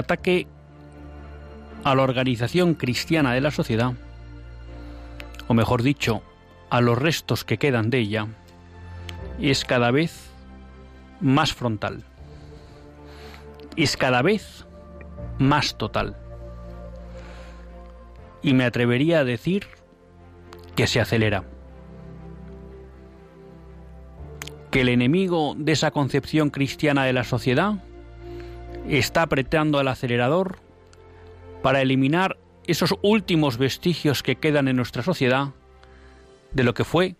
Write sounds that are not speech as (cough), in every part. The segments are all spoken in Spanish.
Ataque a la organización cristiana de la sociedad, o mejor dicho, a los restos que quedan de ella, es cada vez más frontal, es cada vez más total. Y me atrevería a decir que se acelera. Que el enemigo de esa concepción cristiana de la sociedad está apretando el acelerador para eliminar esos últimos vestigios que quedan en nuestra sociedad de lo que fue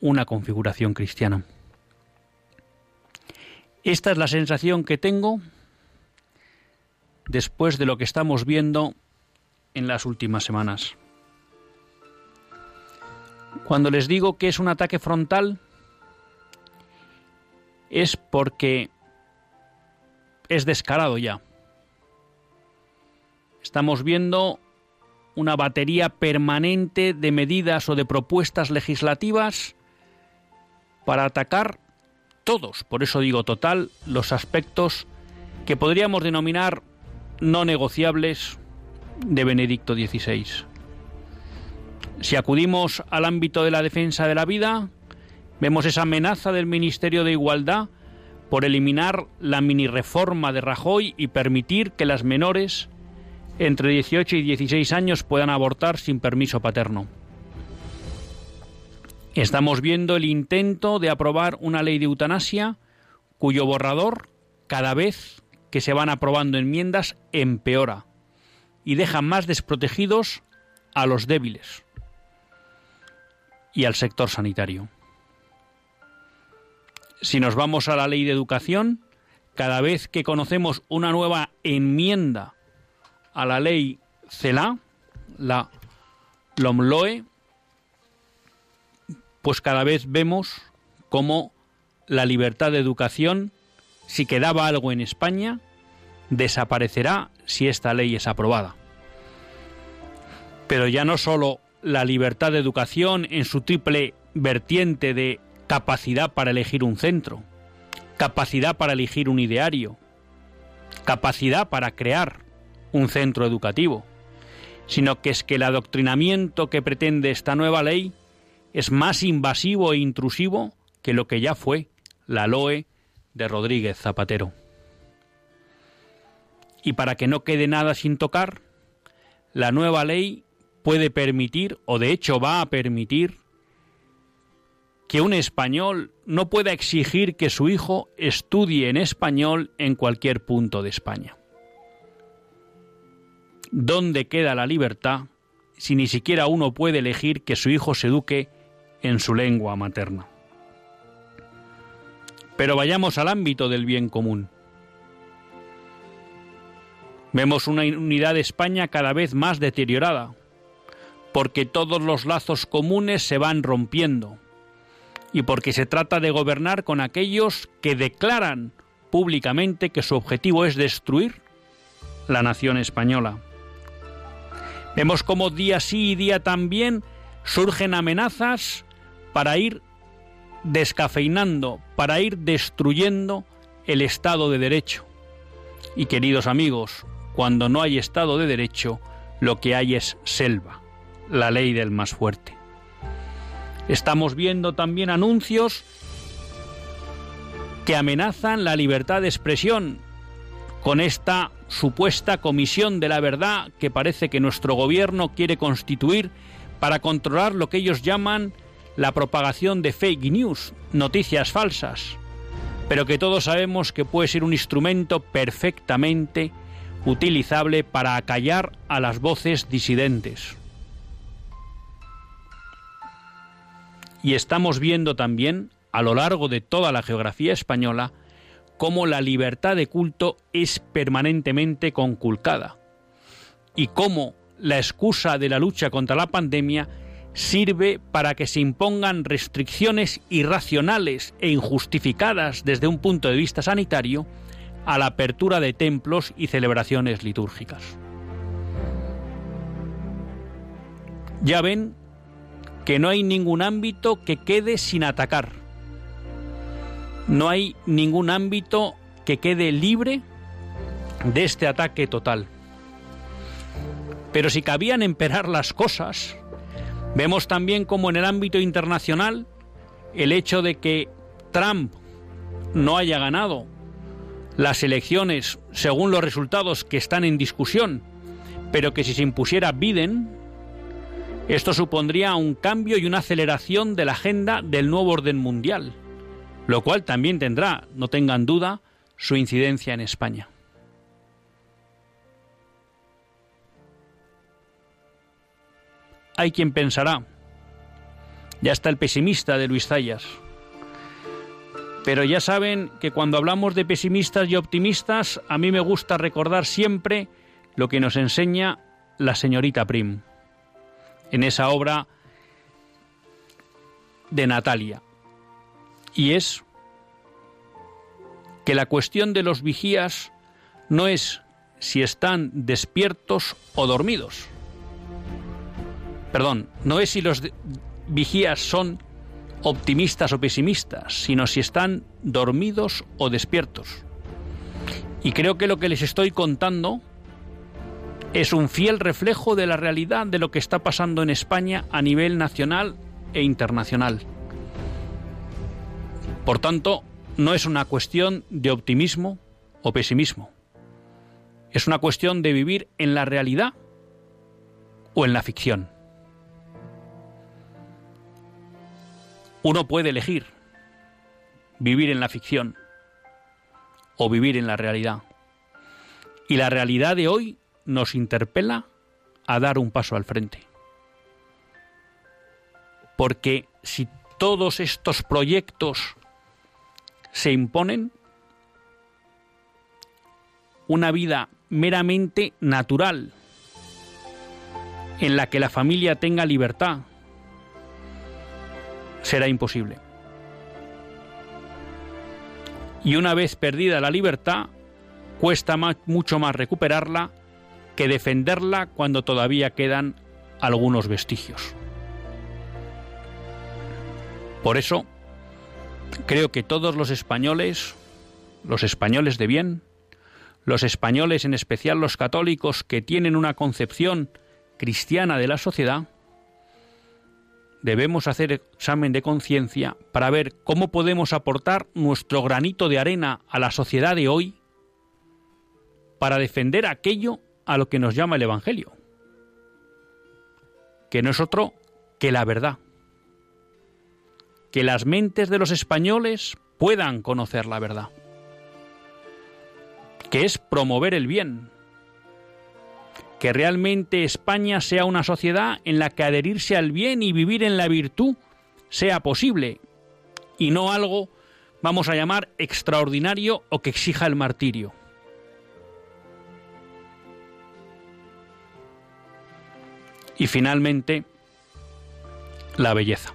una configuración cristiana. Esta es la sensación que tengo después de lo que estamos viendo en las últimas semanas. Cuando les digo que es un ataque frontal, es porque es descarado ya. Estamos viendo una batería permanente de medidas o de propuestas legislativas para atacar todos, por eso digo total, los aspectos que podríamos denominar no negociables de Benedicto XVI. Si acudimos al ámbito de la defensa de la vida, vemos esa amenaza del Ministerio de Igualdad por eliminar la mini reforma de Rajoy y permitir que las menores entre 18 y 16 años puedan abortar sin permiso paterno. Estamos viendo el intento de aprobar una ley de eutanasia cuyo borrador, cada vez que se van aprobando enmiendas, empeora y deja más desprotegidos a los débiles y al sector sanitario. Si nos vamos a la ley de educación, cada vez que conocemos una nueva enmienda a la ley CELA, la LOMLOE, pues cada vez vemos cómo la libertad de educación, si quedaba algo en España, desaparecerá si esta ley es aprobada. Pero ya no solo la libertad de educación en su triple vertiente de capacidad para elegir un centro, capacidad para elegir un ideario, capacidad para crear un centro educativo, sino que es que el adoctrinamiento que pretende esta nueva ley es más invasivo e intrusivo que lo que ya fue la LOE de Rodríguez Zapatero. Y para que no quede nada sin tocar, la nueva ley puede permitir, o de hecho va a permitir, que un español no pueda exigir que su hijo estudie en español en cualquier punto de España. ¿Dónde queda la libertad si ni siquiera uno puede elegir que su hijo se eduque en su lengua materna? Pero vayamos al ámbito del bien común. Vemos una unidad de España cada vez más deteriorada, porque todos los lazos comunes se van rompiendo, y porque se trata de gobernar con aquellos que declaran públicamente que su objetivo es destruir la nación española. Vemos cómo día sí y día también surgen amenazas para ir descafeinando, para ir destruyendo el Estado de Derecho. Y queridos amigos, cuando no hay Estado de Derecho, lo que hay es selva, la ley del más fuerte. Estamos viendo también anuncios que amenazan la libertad de expresión con esta supuesta comisión de la verdad que parece que nuestro gobierno quiere constituir para controlar lo que ellos llaman la propagación de fake news, noticias falsas, pero que todos sabemos que puede ser un instrumento perfectamente utilizable para acallar a las voces disidentes. Y estamos viendo también, a lo largo de toda la geografía española, cómo la libertad de culto es permanentemente conculcada y cómo la excusa de la lucha contra la pandemia sirve para que se impongan restricciones irracionales e injustificadas desde un punto de vista sanitario a la apertura de templos y celebraciones litúrgicas. Ya ven que no hay ningún ámbito que quede sin atacar. No hay ningún ámbito que quede libre de este ataque total. Pero si cabían emperar las cosas, vemos también como en el ámbito internacional el hecho de que Trump no haya ganado las elecciones según los resultados que están en discusión, pero que si se impusiera Biden, esto supondría un cambio y una aceleración de la agenda del nuevo orden mundial, lo cual también tendrá, no tengan duda, su incidencia en España. Hay quien pensará, ya está el pesimista de Luis Zayas, pero ya saben que cuando hablamos de pesimistas y optimistas, a mí me gusta recordar siempre lo que nos enseña la señorita Prim en esa obra de Natalia. Y es que la cuestión de los vigías no es si están despiertos o dormidos, perdón, no es si los vigías son optimistas o pesimistas, sino si están dormidos o despiertos. Y creo que lo que les estoy contando es un fiel reflejo de la realidad de lo que está pasando en España a nivel nacional e internacional. Por tanto, no es una cuestión de optimismo o pesimismo. Es una cuestión de vivir en la realidad o en la ficción. Uno puede elegir vivir en la ficción o vivir en la realidad. Y la realidad de hoy nos interpela a dar un paso al frente. Porque si todos estos proyectos se imponen, una vida meramente natural, en la que la familia tenga libertad, será imposible. Y una vez perdida la libertad, cuesta mucho más recuperarla que defenderla cuando todavía quedan algunos vestigios. Por eso, creo que todos los españoles, los españoles de bien, los españoles, en especial los católicos, que tienen una concepción cristiana de la sociedad, debemos hacer examen de conciencia para ver cómo podemos aportar nuestro granito de arena a la sociedad de hoy para defender aquello a lo que nos llama el Evangelio, que no es otro que la verdad, que las mentes de los españoles puedan conocer la verdad, que es promover el bien, que realmente España sea una sociedad en la que adherirse al bien y vivir en la virtud sea posible y no algo, vamos a llamar, extraordinario o que exija el martirio. Y finalmente, la belleza.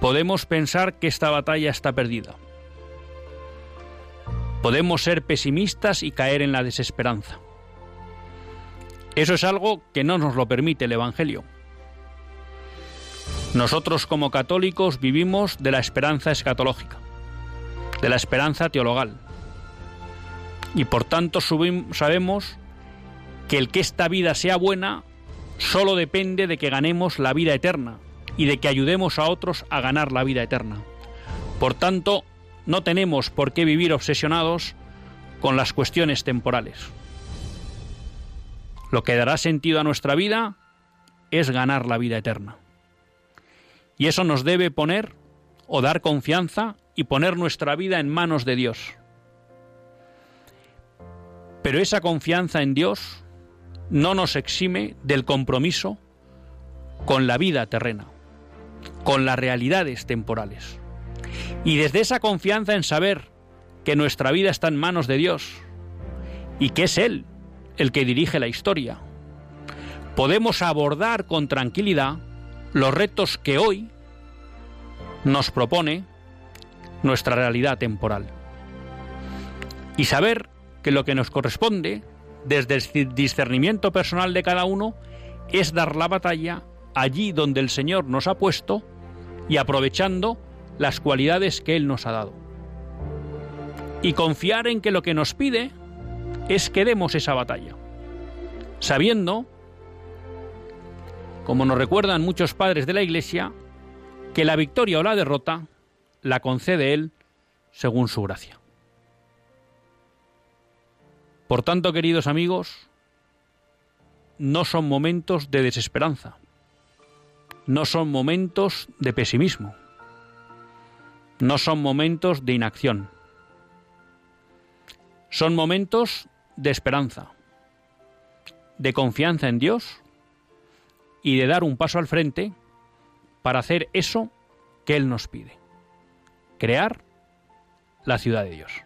Podemos pensar que esta batalla está perdida. Podemos ser pesimistas y caer en la desesperanza. Eso es algo que no nos lo permite el Evangelio. Nosotros como católicos vivimos de la esperanza escatológica, de la esperanza teologal. Y por tanto sabemos que el que esta vida sea buena solo depende de que ganemos la vida eterna, y de que ayudemos a otros a ganar la vida eterna. Por tanto, no tenemos por qué vivir obsesionados con las cuestiones temporales. Lo que dará sentido a nuestra vida es ganar la vida eterna. Y eso nos debe poner o dar confianza y poner nuestra vida en manos de Dios. Pero esa confianza en Dios no nos exime del compromiso con la vida terrena, con las realidades temporales. Y desde esa confianza en saber que nuestra vida está en manos de Dios y que es Él el que dirige la historia, podemos abordar con tranquilidad los retos que hoy nos propone nuestra realidad temporal. Y saber que lo que nos corresponde, desde el discernimiento personal de cada uno, es dar la batalla allí donde el Señor nos ha puesto y aprovechando las cualidades que Él nos ha dado. Y confiar en que lo que nos pide es que demos esa batalla, sabiendo, como nos recuerdan muchos padres de la Iglesia, que la victoria o la derrota la concede Él según su gracia. Por tanto, queridos amigos, no son momentos de desesperanza, no son momentos de pesimismo, no son momentos de inacción, son momentos de esperanza, de confianza en Dios y de dar un paso al frente para hacer eso que Él nos pide, crear la ciudad de Dios.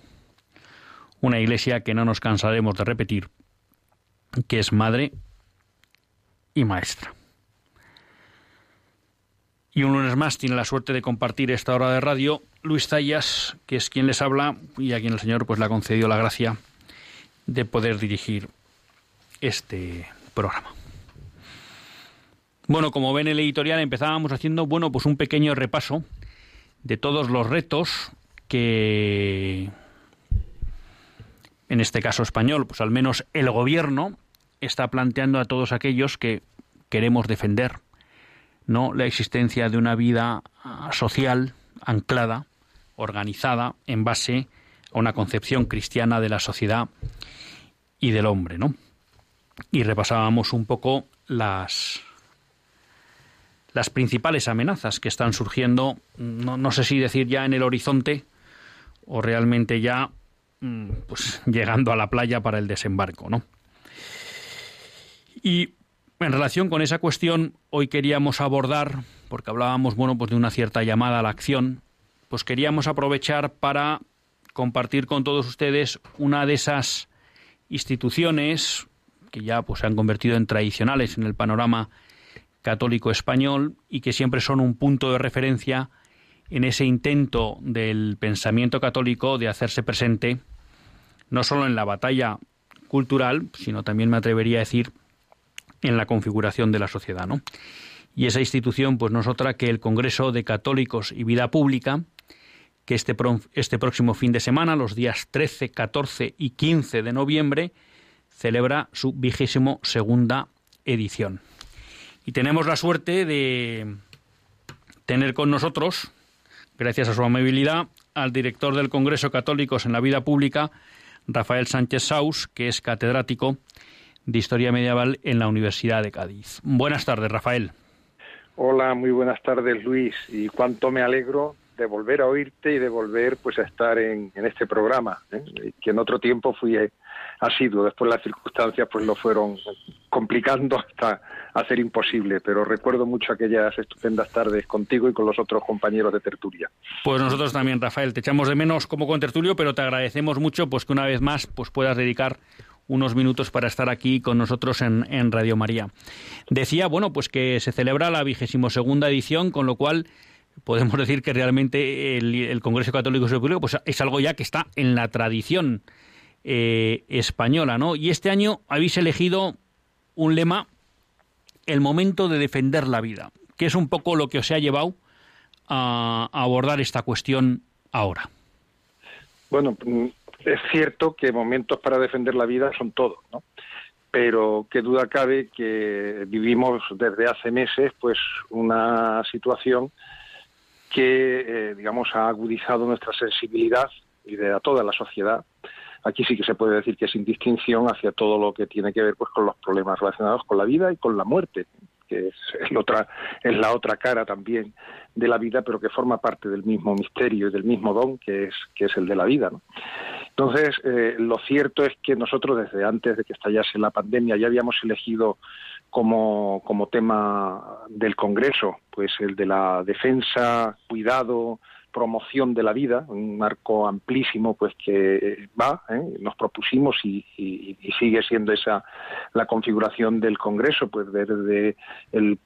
Una iglesia que no nos cansaremos de repetir, que es madre y maestra. Y un lunes más tiene la suerte de compartir esta hora de radio Luis Zayas, que es quien les habla y a quien el Señor pues le ha concedido la gracia de poder dirigir este programa. Bueno, como ven en el editorial empezábamos haciendo bueno, pues un pequeño repaso de todos los retos que en este caso español, pues al menos el gobierno está planteando a todos aquellos que queremos defender no la existencia de una vida ah, social anclada, organizada en base a una concepción cristiana de la sociedad y del hombre, ¿no? Y repasábamos un poco las las principales amenazas que están surgiendo, no, no sé si decir ya en el horizonte o realmente ya pues llegando a la playa para el desembarco, ¿no? Y en relación con esa cuestión, hoy queríamos abordar, porque hablábamos, bueno, pues de una cierta llamada a la acción, pues queríamos aprovechar para compartir con todos ustedes una de esas instituciones que ya pues se han convertido en tradicionales en el panorama católico español y que siempre son un punto de referencia en ese intento del pensamiento católico de hacerse presente no solo en la batalla cultural, sino también me atrevería a decir en la configuración de la sociedad, ¿no? Y esa institución, pues no es otra que el Congreso de Católicos y Vida Pública, que este, este próximo fin de semana, los días 13, 14 y 15 de noviembre, celebra su vigésimo segunda edición. Y tenemos la suerte de tener con nosotros, gracias a su amabilidad, al director del Congreso Católicos en la Vida Pública, Rafael Sánchez Saus, que es catedrático de Historia Medieval en la Universidad de Cádiz. Buenas tardes, Rafael. Hola, muy buenas tardes, Luis. Y cuánto me alegro de volver a oírte y de volver pues a estar en, este programa, ¿eh? que en otro tiempo fui asiduo. Después las circunstancias pues lo fueron complicando hasta hacer imposible, pero recuerdo mucho aquellas estupendas tardes contigo y con los otros compañeros de tertulia. Pues nosotros también, Rafael, te echamos de menos como con tertulio, pero te agradecemos mucho pues que una vez más pues puedas dedicar unos minutos para estar aquí con nosotros en, en Radio María. Decía, bueno, pues que se celebra la vigésimo segunda edición, con lo cual podemos decir que realmente el, Congreso Católico Público pues es algo ya que está en la tradición eh, española, ¿no? Y este año habéis elegido un lema, el momento de defender la vida, que es un poco lo que os ha llevado a abordar esta cuestión ahora. Bueno, es cierto que momentos para defender la vida son todos, ¿no? Pero qué duda cabe que vivimos desde hace meses, pues, una situación que, eh, digamos, ha agudizado nuestra sensibilidad y de a toda la sociedad. Aquí sí que se puede decir que sin distinción hacia todo lo que tiene que ver, pues, con los problemas relacionados con la vida y con la muerte, que es, la otra cara también de la vida, pero que forma parte del mismo misterio y del mismo don que es, el de la vida. Entonces, eh, lo cierto es que nosotros desde antes de que estallase la pandemia ya habíamos elegido como, como tema del Congreso, pues el de la defensa, cuidado, promoción de la vida, un marco amplísimo pues que va, ¿eh? nos propusimos y, sigue siendo esa la configuración del Congreso, pues desde el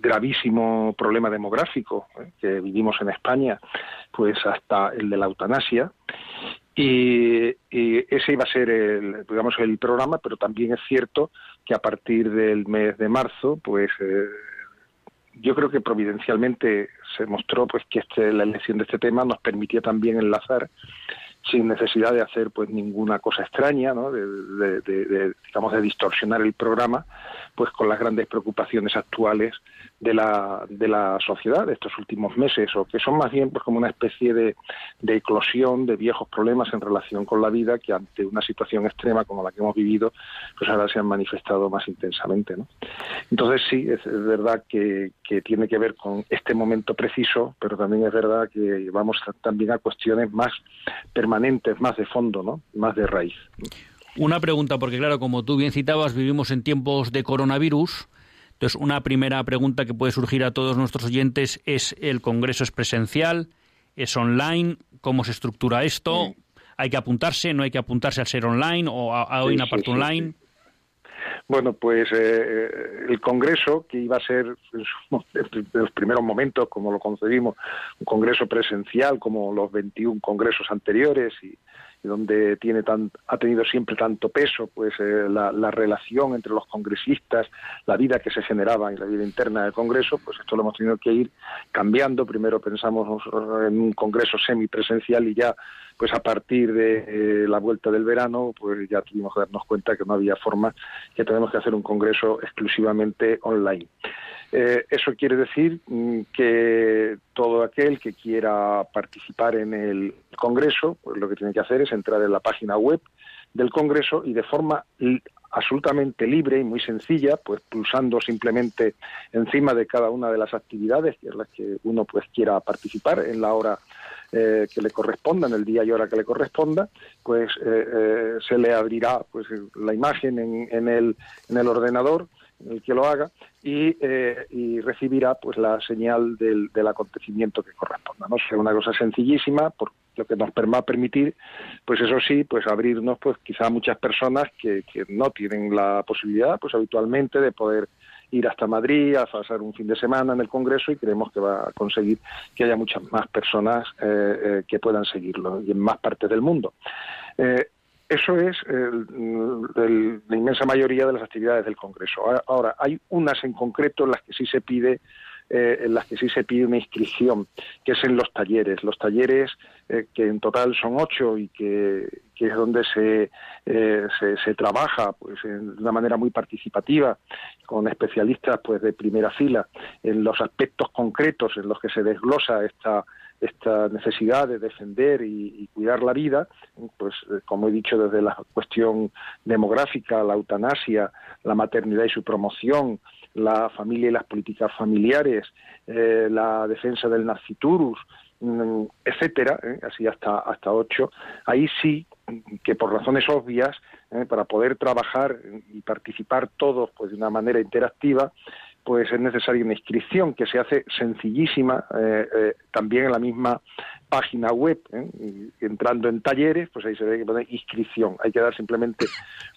gravísimo problema demográfico ¿eh? que vivimos en España, pues hasta el de la eutanasia. Y, ese iba a ser el, digamos, el programa, pero también es cierto que a partir del mes de marzo, pues eh, yo creo que providencialmente se mostró pues que este, la elección de este tema nos permitía también enlazar sin necesidad de hacer pues ninguna cosa extraña, ¿no? de, digamos de distorsionar el programa, pues con las grandes preocupaciones actuales de la, de la sociedad de estos últimos meses, o que son más bien pues como una especie de, de eclosión de viejos problemas en relación con la vida que ante una situación extrema como la que hemos vivido, pues ahora se han manifestado más intensamente. ¿no? Entonces sí, es, verdad que, que tiene que ver con este momento preciso, pero también es verdad que vamos también a cuestiones más permanentes, más de fondo, ¿no? más de raíz. Una pregunta, porque claro, como tú bien citabas, vivimos en tiempos de coronavirus. Entonces, una primera pregunta que puede surgir a todos nuestros oyentes es, ¿el Congreso es presencial? ¿Es online? ¿Cómo se estructura esto? ¿Hay que apuntarse? ¿No hay que apuntarse al ser online o a, una parte online? Bueno, pues eh, eh, el Congreso, que iba a ser (laughs) en los primeros momentos, como lo concebimos, un Congreso presencial, como los 21 congresos anteriores, y, donde tiene tan, ha tenido siempre tanto peso pues eh, la, la, relación entre los congresistas, la vida que se generaba en la vida interna del Congreso, pues esto lo hemos tenido que ir cambiando. Primero pensamos en un Congreso semipresencial y ya pues a partir de eh, la vuelta del verano, pues ya tuvimos que darnos cuenta que no había forma, que tenemos que hacer un congreso exclusivamente online. Eh, eso quiere decir mm, que todo aquel que quiera participar en el Congreso, pues lo que tiene que hacer es entrar en la página web del Congreso y de forma absolutamente libre y muy sencilla, pues pulsando simplemente encima de cada una de las actividades en las que uno pues quiera participar en la hora eh, que le corresponda, en el día y hora que le corresponda, pues eh, eh, se le abrirá pues la imagen en, en, el, en el ordenador el que lo haga y, y recibirá pues la señal del, del, acontecimiento que corresponda no sea una cosa sencillísima por lo que nos va a permitir pues eso sí pues abrirnos pues quizá a muchas personas que, que no tienen la posibilidad pues habitualmente de poder ir hasta Madrid a pasar un fin de semana en el Congreso y creemos que va a conseguir que haya muchas más personas eh, eh, que puedan seguirlo y en más partes del mundo. Eh, eso es la inmensa mayoría de las actividades del Congreso. Ahora, hay unas en concreto en las que sí se pide eh, en las que sí se pide una inscripción, que es en los talleres. Los talleres, eh, que en total son ocho y que, es donde se, eh, se, se, trabaja pues, de una manera muy participativa, con especialistas pues, de primera fila, en los aspectos concretos en los que se desglosa esta esta necesidad de defender y, cuidar la vida, pues como he dicho desde la cuestión demográfica, la eutanasia, la maternidad y su promoción, la familia y las políticas familiares, eh, la defensa del nasciturus, mm, etcétera, eh, así hasta hasta ocho. Ahí sí que por razones obvias, eh, para poder trabajar y participar todos pues de una manera interactiva, pues es necesaria una inscripción que se hace sencillísima eh, eh, también en la misma página web. ¿eh? entrando en talleres, pues ahí se ve que pone inscripción. Hay que dar simplemente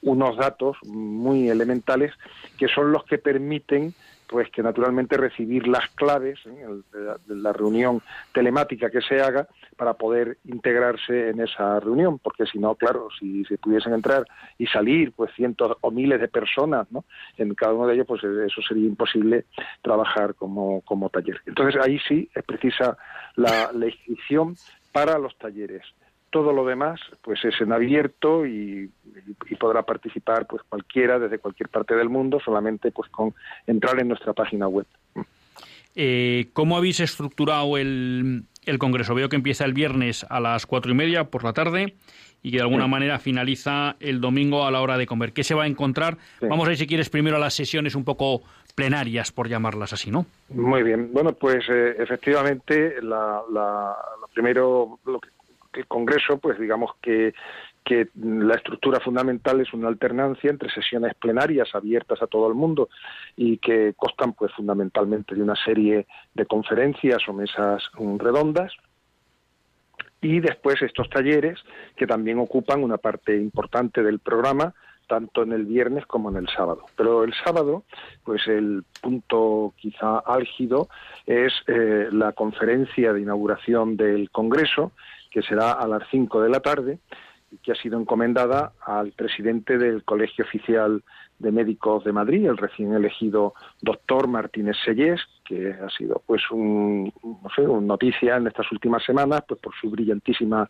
unos datos muy elementales que son los que permiten pues que naturalmente recibir las claves de la reunión telemática que se haga para poder integrarse en esa reunión, porque si no, claro, si se pudiesen entrar y salir pues cientos o miles de personas ¿no? en cada uno de ellos, pues eso sería imposible trabajar como, como taller. Entonces ahí sí es precisa la, la inscripción para los talleres todo lo demás pues es en abierto y, y, podrá participar pues cualquiera desde cualquier parte del mundo solamente pues con entrar en nuestra página web. Eh, ¿Cómo habéis estructurado el, el Congreso. Veo que empieza el viernes a las cuatro y media por la tarde y que de alguna manera finaliza el domingo a la hora de comer. ¿Qué se va a encontrar? Vamos a ir, si quieres, primero a las sesiones un poco plenarias, por llamarlas así, ¿no? Muy bien. Bueno, pues eh, efectivamente, la, la, lo primero, lo que, el Congreso, pues digamos que la estructura fundamental es una alternancia entre sesiones plenarias abiertas a todo el mundo y que constan pues fundamentalmente de una serie de conferencias o mesas mm, redondas y después estos talleres que también ocupan una parte importante del programa tanto en el viernes como en el sábado. Pero el sábado, pues el punto quizá álgido es eh, la conferencia de inauguración del Congreso, que será a las 5 de la tarde, que ha sido encomendada al presidente del Colegio Oficial de Médicos de Madrid, el recién elegido doctor Martínez Sellés, que ha sido pues un, no sé, una noticia en estas últimas semanas pues por su brillantísima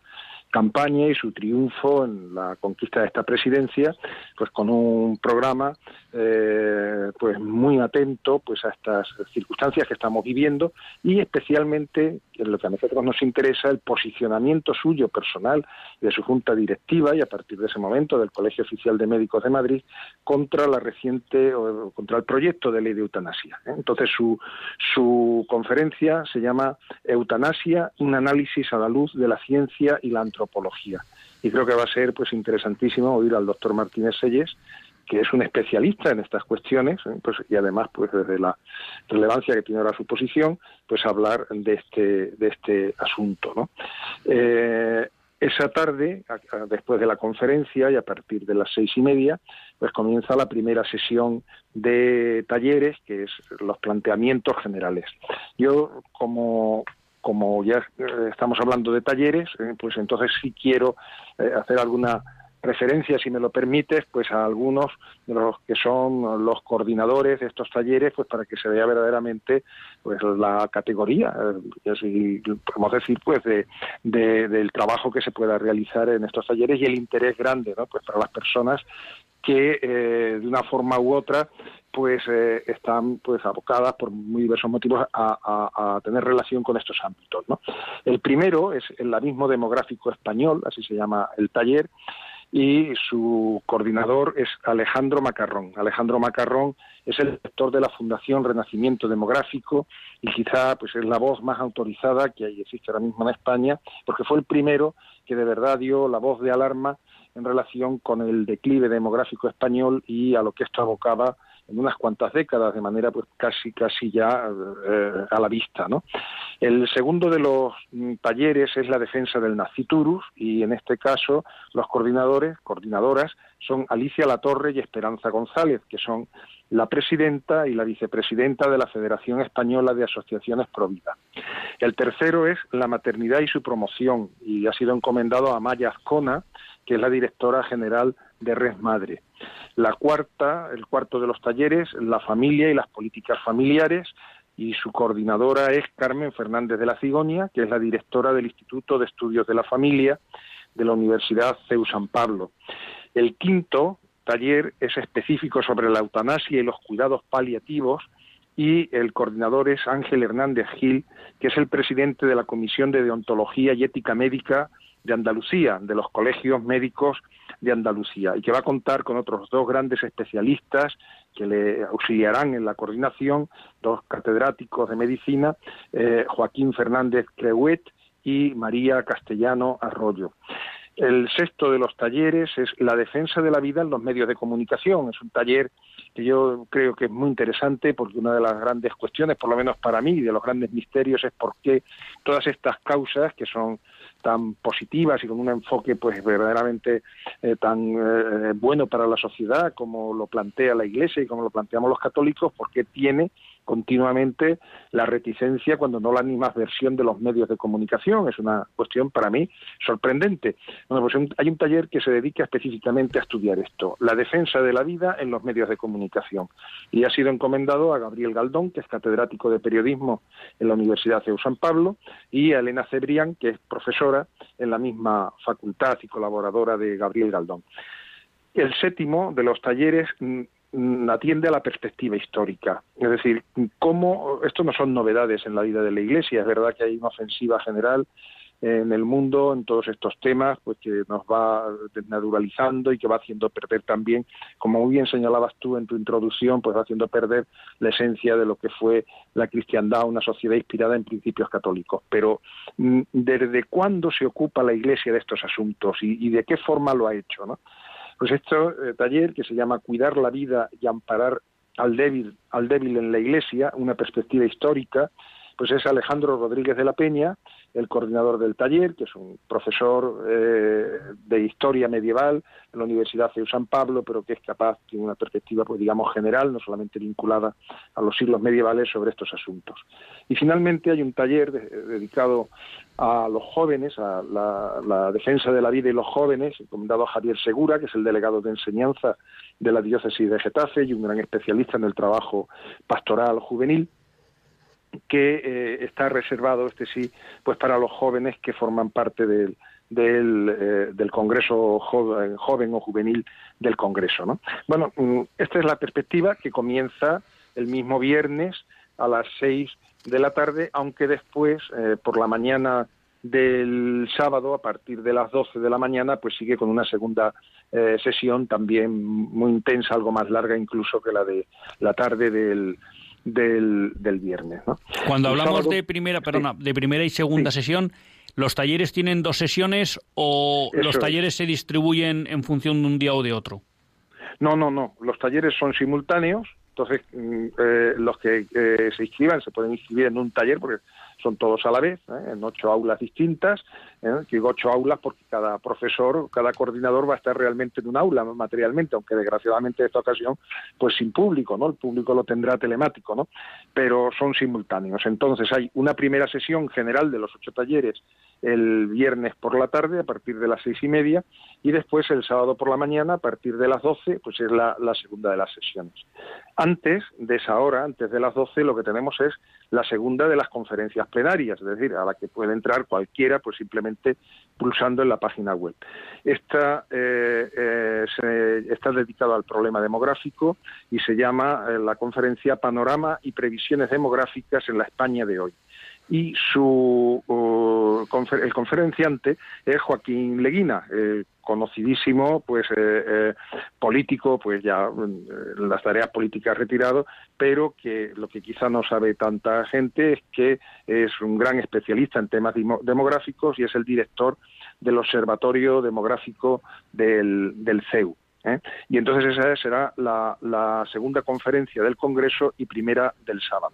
campaña y su triunfo en la conquista de esta presidencia, pues con un programa eh, pues muy atento pues a estas circunstancias que estamos viviendo y especialmente en lo que a nosotros nos interesa el posicionamiento suyo personal de su junta directiva y a partir de ese momento del Colegio Oficial de Médicos de Madrid contra la reciente o contra el proyecto de ley de eutanasia. ¿eh? Entonces su su conferencia se llama Eutanasia, un análisis a la luz de la ciencia y la antropología. Y creo que va a ser pues interesantísimo oír al doctor Martínez Selles, que es un especialista en estas cuestiones, ¿eh? pues, y además, pues desde la relevancia que tiene ahora su posición, pues hablar de este, de este asunto. ¿no? Eh, esa tarde, después de la conferencia y a partir de las seis y media, pues comienza la primera sesión de talleres, que es los planteamientos generales. Yo, como, como ya eh, estamos hablando de talleres, eh, pues entonces sí quiero eh, hacer alguna referencia, si me lo permites, pues a algunos de los que son los coordinadores de estos talleres, pues para que se vea verdaderamente pues la categoría, podemos decir, pues de, del trabajo que se pueda realizar en estos talleres y el interés grande, ¿no? Pues para las personas que eh, de una forma u otra pues eh, están pues abocadas por muy diversos motivos a, tener relación con estos ámbitos ¿no? el primero es el abismo demográfico español así se llama el taller y su coordinador es Alejandro Macarrón. Alejandro Macarrón es el director de la Fundación Renacimiento Demográfico y quizá pues es la voz más autorizada que existe ahora mismo en España, porque fue el primero que de verdad dio la voz de alarma en relación con el declive demográfico español y a lo que esto abocaba en unas cuantas décadas de manera pues casi casi ya eh, a la vista no el segundo de los mm, talleres es la defensa del naciturus y en este caso los coordinadores coordinadoras son Alicia Latorre y Esperanza González que son la presidenta y la vicepresidenta de la Federación Española de Asociaciones Provida. El tercero es la maternidad y su promoción y ha sido encomendado a Maya Azcona, que es la directora general de Red Madre. La cuarta, el cuarto de los talleres, la familia y las políticas familiares, y su coordinadora es Carmen Fernández de la Cigonia, que es la directora del Instituto de Estudios de la Familia de la Universidad CEU San Pablo. El quinto taller es específico sobre la eutanasia y los cuidados paliativos y el coordinador es Ángel Hernández Gil, que es el presidente de la Comisión de Deontología y Ética Médica de Andalucía, de los colegios médicos de Andalucía, y que va a contar con otros dos grandes especialistas que le auxiliarán en la coordinación, dos catedráticos de medicina, eh, Joaquín Fernández Creuet y María Castellano Arroyo. El sexto de los talleres es la defensa de la vida en los medios de comunicación. Es un taller que yo creo que es muy interesante porque una de las grandes cuestiones, por lo menos para mí, de los grandes misterios es por qué todas estas causas que son tan positivas y con un enfoque pues verdaderamente eh, tan eh, bueno para la sociedad como lo plantea la Iglesia y como lo planteamos los católicos, porque tiene continuamente la reticencia cuando no la versión de los medios de comunicación. Es una cuestión para mí sorprendente. Pues hay un taller que se dedica específicamente a estudiar esto, la defensa de la vida en los medios de comunicación. Y ha sido encomendado a Gabriel Galdón, que es catedrático de periodismo en la Universidad de San Pablo, y a Elena Cebrián, que es profesora en la misma facultad y colaboradora de Gabriel Galdón. El séptimo de los talleres mm, Mm, atiende a la perspectiva histórica. Es decir, cómo, esto no son novedades en la vida de la Iglesia, es verdad que hay una ofensiva general en el mundo en todos estos temas, pues que nos va naturalizando y que va haciendo perder también, como muy bien señalabas tú en tu introducción, pues va haciendo perder la esencia de lo que fue la cristiandad, una sociedad inspirada en principios católicos. Pero mm, ¿desde cuándo se ocupa la Iglesia de estos asuntos y, y de qué forma lo ha hecho? ¿no? Pues este taller que se llama Cuidar la vida y amparar al débil, al débil en la Iglesia, una perspectiva histórica, pues es Alejandro Rodríguez de la Peña, el coordinador del taller, que es un profesor eh, de historia medieval en la Universidad de San Pablo, pero que es capaz, tiene una perspectiva, pues digamos, general, no solamente vinculada a los siglos medievales sobre estos asuntos. Y finalmente hay un taller dedicado a los jóvenes, a la, defensa de la vida y los jóvenes, encomendado a Javier Segura, que es el delegado de enseñanza de la diócesis de Getafe y un gran especialista en el trabajo pastoral juvenil que eh, está reservado, este sí, pues para los jóvenes que forman parte del, del, eh, del Congreso joven, joven, o juvenil del Congreso. ¿no? Bueno, mm, esta es la perspectiva que comienza el mismo viernes a las seis de la tarde, aunque después, eh, por la mañana del sábado, a partir de las doce de la mañana, pues sigue con una segunda sesión también muy intensa, algo más larga incluso que la de la tarde del, del, del viernes. ¿no? Cuando hablamos de primera, perdona, de primera y segunda sesión, ¿los talleres tienen dos sesiones o los talleres se distribuyen en función de un día o de otro? No, no, no. Los talleres son simultáneos. Entonces, mm, eh, los que eh, se inscriban se pueden inscribir en un taller porque son todos a la vez, ¿eh? en ocho aulas distintas. ¿eh? Digo ocho aulas porque cada profesor, cada coordinador va a estar realmente en un aula materialmente, aunque desgraciadamente en esta ocasión, pues sin público, ¿no? El público lo tendrá telemático, ¿no? Pero son simultáneos. Entonces hay una primera sesión general de los ocho talleres el viernes por la tarde a partir de las seis y media y después el sábado por la mañana a partir de las doce, pues es la, la segunda de las sesiones. Antes de esa hora, antes de las doce, lo que tenemos es la segunda de las conferencias plenarias, es decir, a la que puede entrar cualquiera, pues simplemente pulsando en la página web. Esta eh, eh, está dedicada al problema demográfico y se llama eh, la conferencia Panorama y previsiones demográficas en la España de hoy. Y su el conferenciante es Joaquín Leguina, conocidísimo pues eh, eh, político pues ya en las tareas políticas retirado pero que lo que quizá no sabe tanta gente es que es un gran especialista en temas demográficos y es el director del observatorio demográfico del, CEU ¿eh? Y entonces esa será la, segunda conferencia del Congreso y primera del sábado.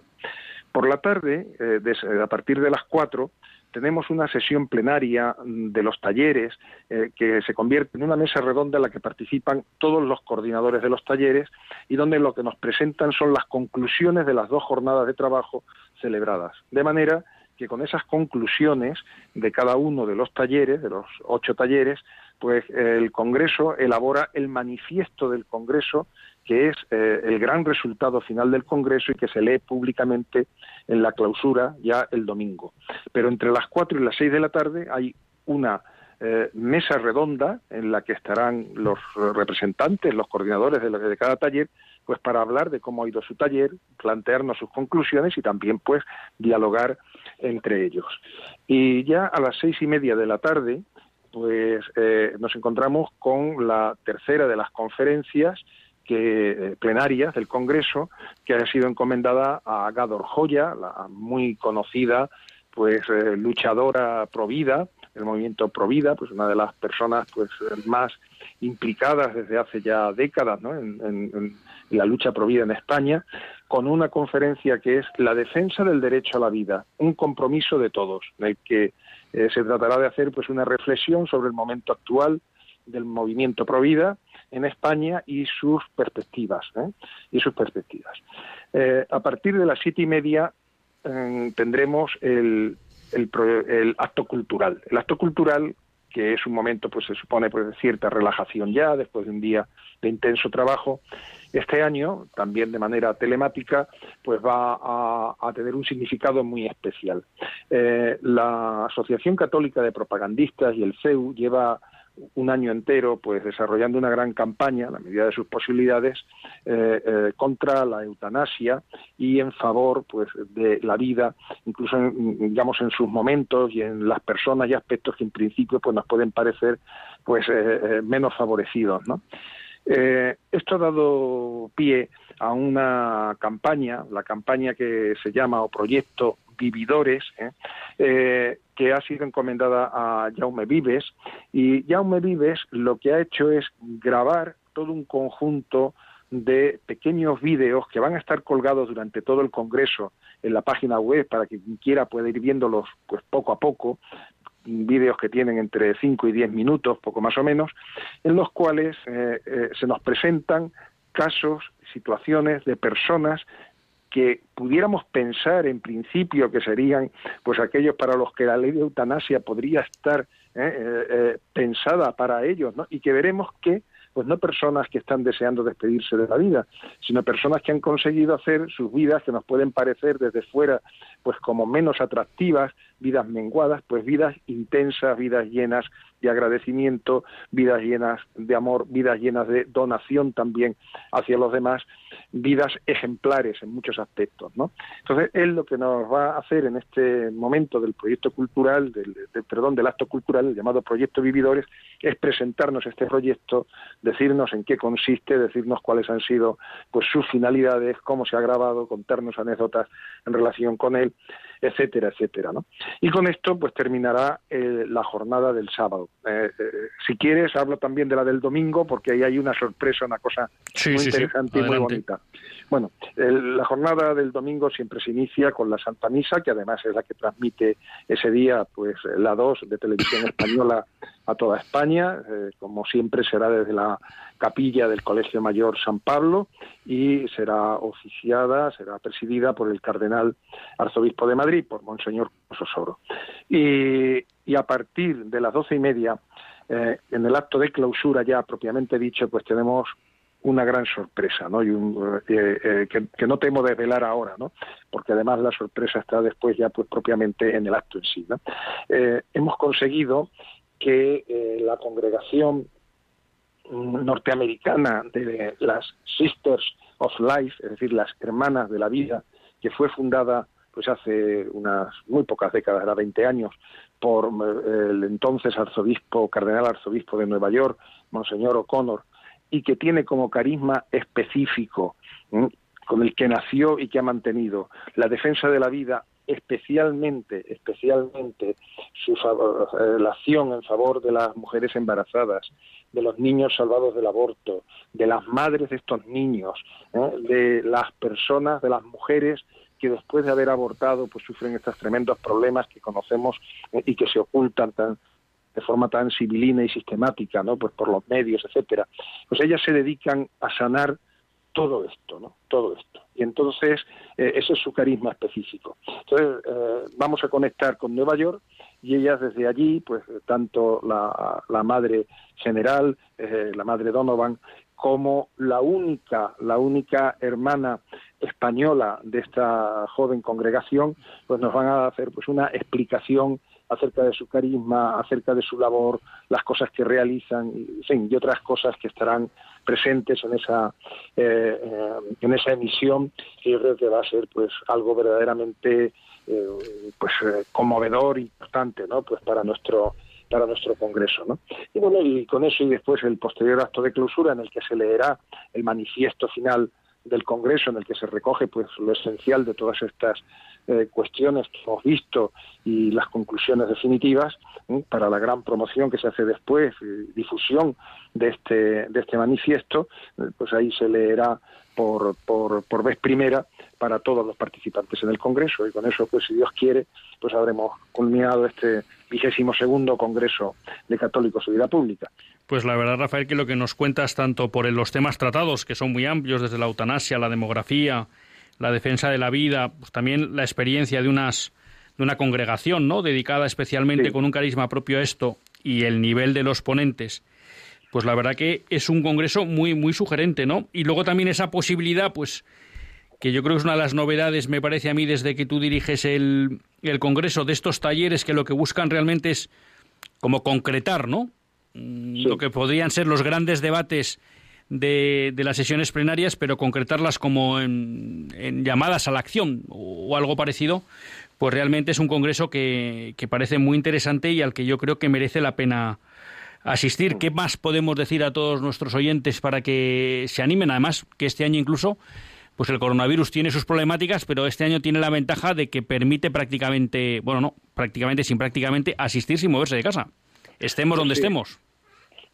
Por la tarde, eh, a partir de las cuatro, tenemos una sesión plenaria de los talleres eh, que se convierte en una mesa redonda en la que participan todos los coordinadores de los talleres y donde lo que nos presentan son las conclusiones de las dos jornadas de trabajo celebradas. De manera que con esas conclusiones de cada uno de los talleres, de los ocho talleres, pues el Congreso elabora el manifiesto del Congreso, que es eh, el gran resultado final del Congreso y que se lee públicamente en la clausura ya el domingo. Pero entre las cuatro y las seis de la tarde hay una eh, mesa redonda en la que estarán los representantes, los coordinadores de, de cada taller, pues para hablar de cómo ha ido su taller, plantearnos sus conclusiones y también pues dialogar entre ellos. Y ya a las seis y media de la tarde, pues eh, nos encontramos con la tercera de las conferencias que, eh, plenarias del Congreso que ha sido encomendada a Gador Joya, la muy conocida pues eh, luchadora provida el movimiento Provida, pues una de las personas pues más implicadas desde hace ya décadas ¿no? en, la lucha provida en España, con una conferencia que es la defensa del derecho a la vida, un compromiso de todos, en el que eh, se tratará de hacer pues una reflexión sobre el momento actual del movimiento Provida en España y sus perspectivas ¿eh? y sus perspectivas. Eh, a partir de las siete y media tendremos el, el, acto cultural. El acto cultural que es un momento, pues se supone, pues, cierta relajación ya, después de un día de intenso trabajo. Este año, también de manera telemática, pues va a, tener un significado muy especial. Eh, la Asociación Católica de Propagandistas y el CEU lleva un año entero pues desarrollando una gran campaña, a la medida de sus posibilidades, eh, eh, contra la eutanasia y en favor pues de la vida, incluso en, digamos en sus momentos y en las personas y aspectos que en principio pues nos pueden parecer pues menos favorecidos. Eh, esto ha dado pie a una campaña, la campaña que se llama o proyecto Vividores, ¿eh? Eh, que ha sido encomendada a Jaume Vives. Y Jaume Vives lo que ha hecho es grabar todo un conjunto de pequeños vídeos que van a estar colgados durante todo el Congreso en la página web para que quien quiera pueda ir viéndolos pues poco a poco, vídeos que tienen entre 5 y 10 minutos, poco más o menos, en los cuales eh, se nos presentan casos, situaciones de personas que pudiéramos pensar en principio que serían pues aquellos para los que la ley de eutanasia podría estar eh, pensada para ellos, ¿no? y que veremos que pues no personas que están deseando despedirse de la vida, sino personas que han conseguido hacer sus vidas que nos pueden parecer desde fuera pues como menos atractivas, vidas menguadas, pues vidas intensas, vidas llenas de agradecimiento, vidas llenas de amor, vidas llenas de donación también hacia los demás, vidas ejemplares en muchos aspectos, ¿no? Entonces, él lo que nos va a hacer en este momento del proyecto cultural, del, perdón, del acto cultural, el llamado proyecto Vividores, es presentarnos este proyecto, decirnos en qué consiste, decirnos cuáles han sido pues sus finalidades, cómo se ha grabado, contarnos anécdotas en relación con él, etcétera, etcétera, ¿no? Y con esto, pues terminará eh, la jornada del sábado. Eh, eh, si quieres, hablo también de la del domingo, porque ahí hay una sorpresa, una cosa muy interesante y muy bonita. Bueno, la jornada del domingo siempre se inicia con la Santa Misa, que además es la que transmite ese día, pues la 2 de Televisión (laughs) Española a toda España, como siempre será desde la capilla del Colegio Mayor San Pablo y será oficiada, será presidida por el cardenal arzobispo de Madrid, por Monseñor Sosoro. Y, y a partir de las doce y media, eh, en el acto de clausura ya propiamente dicho, pues tenemos una gran sorpresa, ¿no? Y un, eh, eh, que, no temo desvelar ahora, ¿no? Porque además la sorpresa está después ya pues propiamente en el acto en sí, ¿no? hemos conseguido que la congregación norteamericana de las Sisters of Life, es decir, las hermanas de la vida, que fue fundada pues hace unas muy pocas décadas, era 20 años, por eh, el entonces arzobispo, cardenal arzobispo de Nueva York, Monseñor O'Connor, y que tiene como carisma específico con el que nació y que ha mantenido la defensa de la vida especialmente, especialmente su eh, la acción en favor de las mujeres embarazadas, de los niños salvados del aborto, de las madres de estos niños, ¿eh? de las personas, de las mujeres que después de haber abortado pues sufren estos tremendos problemas que conocemos ¿eh? y que se ocultan tan, de forma tan civilina y sistemática, ¿no? Pues por los medios, etcétera. Pues ellas se dedican a sanar todo esto, ¿no? Todo esto. Y entonces, eh, ese es su carisma específico. Entonces, eh, vamos a conectar con Nueva York y ellas desde allí, pues tanto la, madre general, eh, la madre Donovan, como la única, la única hermana española de esta joven congregación, pues nos van a hacer pues una explicación acerca de su carisma, acerca de su labor, las cosas que realizan, y, otras cosas que estarán presentes en esa eh, eh, en esa emisión que yo creo que va a ser pues algo verdaderamente eh, pues conmovedor importante no pues para nuestro para nuestro congreso no y bueno y con eso y después el posterior acto de clausura en el que se leerá el manifiesto final del congreso en el que se recoge pues lo esencial de todas estas eh, cuestiones que hemos visto y las conclusiones definitivas ¿eh? para la gran promoción que se hace después, y difusión de este, de este manifiesto, eh, pues ahí se leerá por, por, por vez primera para todos los participantes en el Congreso y con eso, pues si Dios quiere, pues habremos culminado este vigésimo segundo Congreso de Católicos y Vida Pública. Pues la verdad, Rafael, que lo que nos cuentas tanto por los temas tratados, que son muy amplios, desde la eutanasia, la demografía, la defensa de la vida, pues también la experiencia de unas de una congregación, ¿no? dedicada especialmente con un carisma propio a esto y el nivel de los ponentes. Pues la verdad que es un congreso muy muy sugerente, ¿no? Y luego también esa posibilidad pues que yo creo que es una de las novedades, me parece a mí, desde que tú diriges el, el Congreso, de estos talleres que lo que buscan realmente es como concretar, ¿no? Mm, lo que podrían ser los grandes debates de, las sesiones plenarias, pero concretarlas como en, llamadas a la acción o, algo parecido, pues realmente es un congreso que, que parece muy interesante y al que yo creo que merece la pena asistir. ¿Qué más podemos decir a todos nuestros oyentes para que se animen? Además, que este año incluso, pues el coronavirus tiene sus problemáticas, pero este año tiene la ventaja de que permite prácticamente, bueno, no, prácticamente sin prácticamente asistir sin moverse de casa. Estemos donde estemos.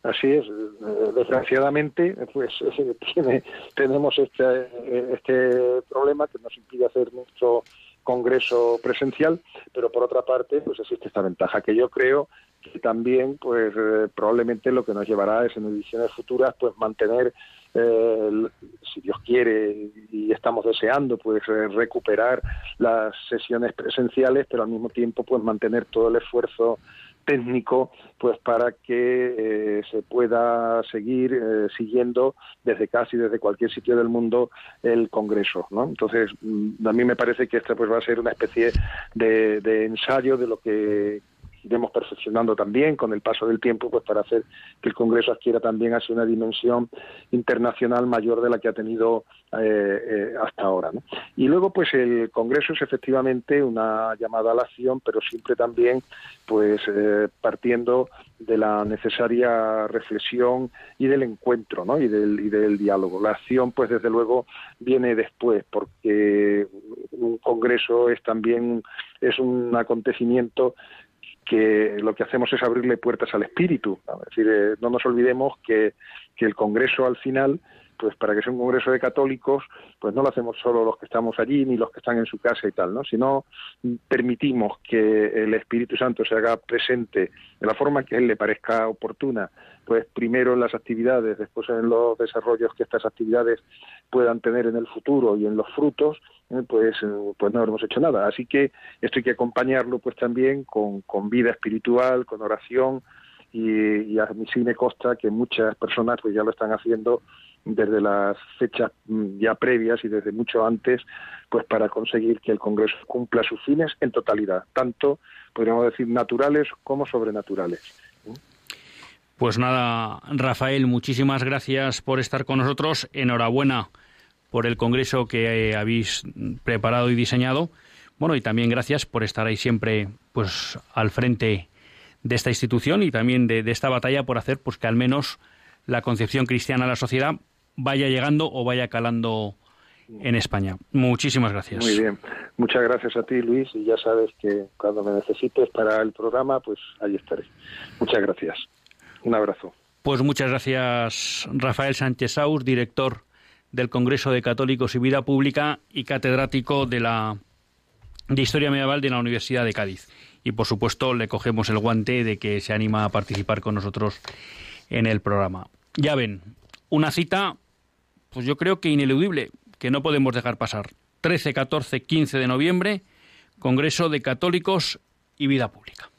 Así es, eh, desgraciadamente, pues (laughs) tiene, tenemos este, este problema que nos impide hacer nuestro congreso presencial, pero por otra parte, pues existe esta ventaja que yo creo que también, pues eh, probablemente lo que nos llevará es en ediciones futuras, pues mantener, eh, si Dios quiere y estamos deseando, pues recuperar las sesiones presenciales, pero al mismo tiempo, pues mantener todo el esfuerzo técnico pues para que eh, se pueda seguir eh, siguiendo desde casi desde cualquier sitio del mundo el Congreso ¿no? entonces mm, a mí me parece que esta pues va a ser una especie de, de ensayo de lo que iremos perfeccionando también con el paso del tiempo pues para hacer que el Congreso adquiera también así una dimensión internacional mayor de la que ha tenido eh, eh, hasta ahora y luego pues el Congreso es efectivamente una llamada a la acción pero siempre también pues eh, partiendo de la necesaria reflexión y del encuentro ¿no? y, del, y del diálogo. La acción, pues desde luego, viene después, porque un congreso es también es un acontecimiento que lo que hacemos es abrirle puertas al espíritu. Es decir, eh, no nos olvidemos que, que el Congreso al final pues para que sea un congreso de católicos, pues no lo hacemos solo los que estamos allí ni los que están en su casa y tal, ¿no? Sino permitimos que el Espíritu Santo se haga presente de la forma que a él le parezca oportuna, pues primero en las actividades, después en los desarrollos que estas actividades puedan tener en el futuro y en los frutos, eh, pues, eh, pues no habremos hecho nada. Así que esto hay que acompañarlo pues también con, con vida espiritual, con oración, y, a mí sí me consta que muchas personas pues ya lo están haciendo desde las fechas mm, ya previas y desde mucho antes, pues para conseguir que el Congreso cumpla sus fines en totalidad, tanto, podríamos decir, naturales como sobrenaturales. Pues nada, Rafael, muchísimas gracias por estar con nosotros. Enhorabuena por el Congreso que habéis preparado y diseñado Bueno, y también gracias por estar ahí siempre pues al frente de esta institución y también de, esta batalla por hacer pues que al menos la concepción cristiana de la sociedad vaya llegando o vaya calando en España. Muchísimas gracias. Muy bien. Muchas gracias a ti, Luis, y ya sabes que cuando me necesites para el programa, pues ahí estaré. Muchas gracias. Un abrazo. Pues muchas gracias, Rafael Sánchez Saus, director del Congreso de Católicos y Vida Pública y catedrático de la de Historia Medieval de la Universidad de Cádiz. Y por supuesto le cogemos el guante de que se anima a participar con nosotros en el programa. Ya ven, una cita, pues yo creo que ineludible, que no podemos dejar pasar. 13, 14, 15 de noviembre, Congreso de Católicos y Vida Pública.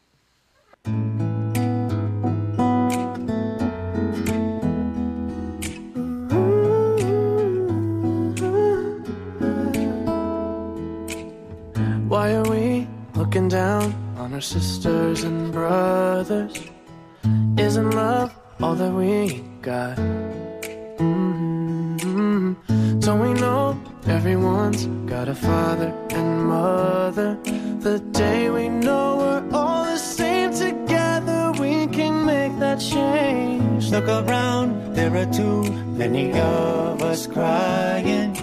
Why are we looking on our sisters and brothers? Isn't love all that we got? Mm-hmm. Don't we know everyone's got a father and mother? The day we know we're all the same together, we can make that change. Look around, there are too many of us crying,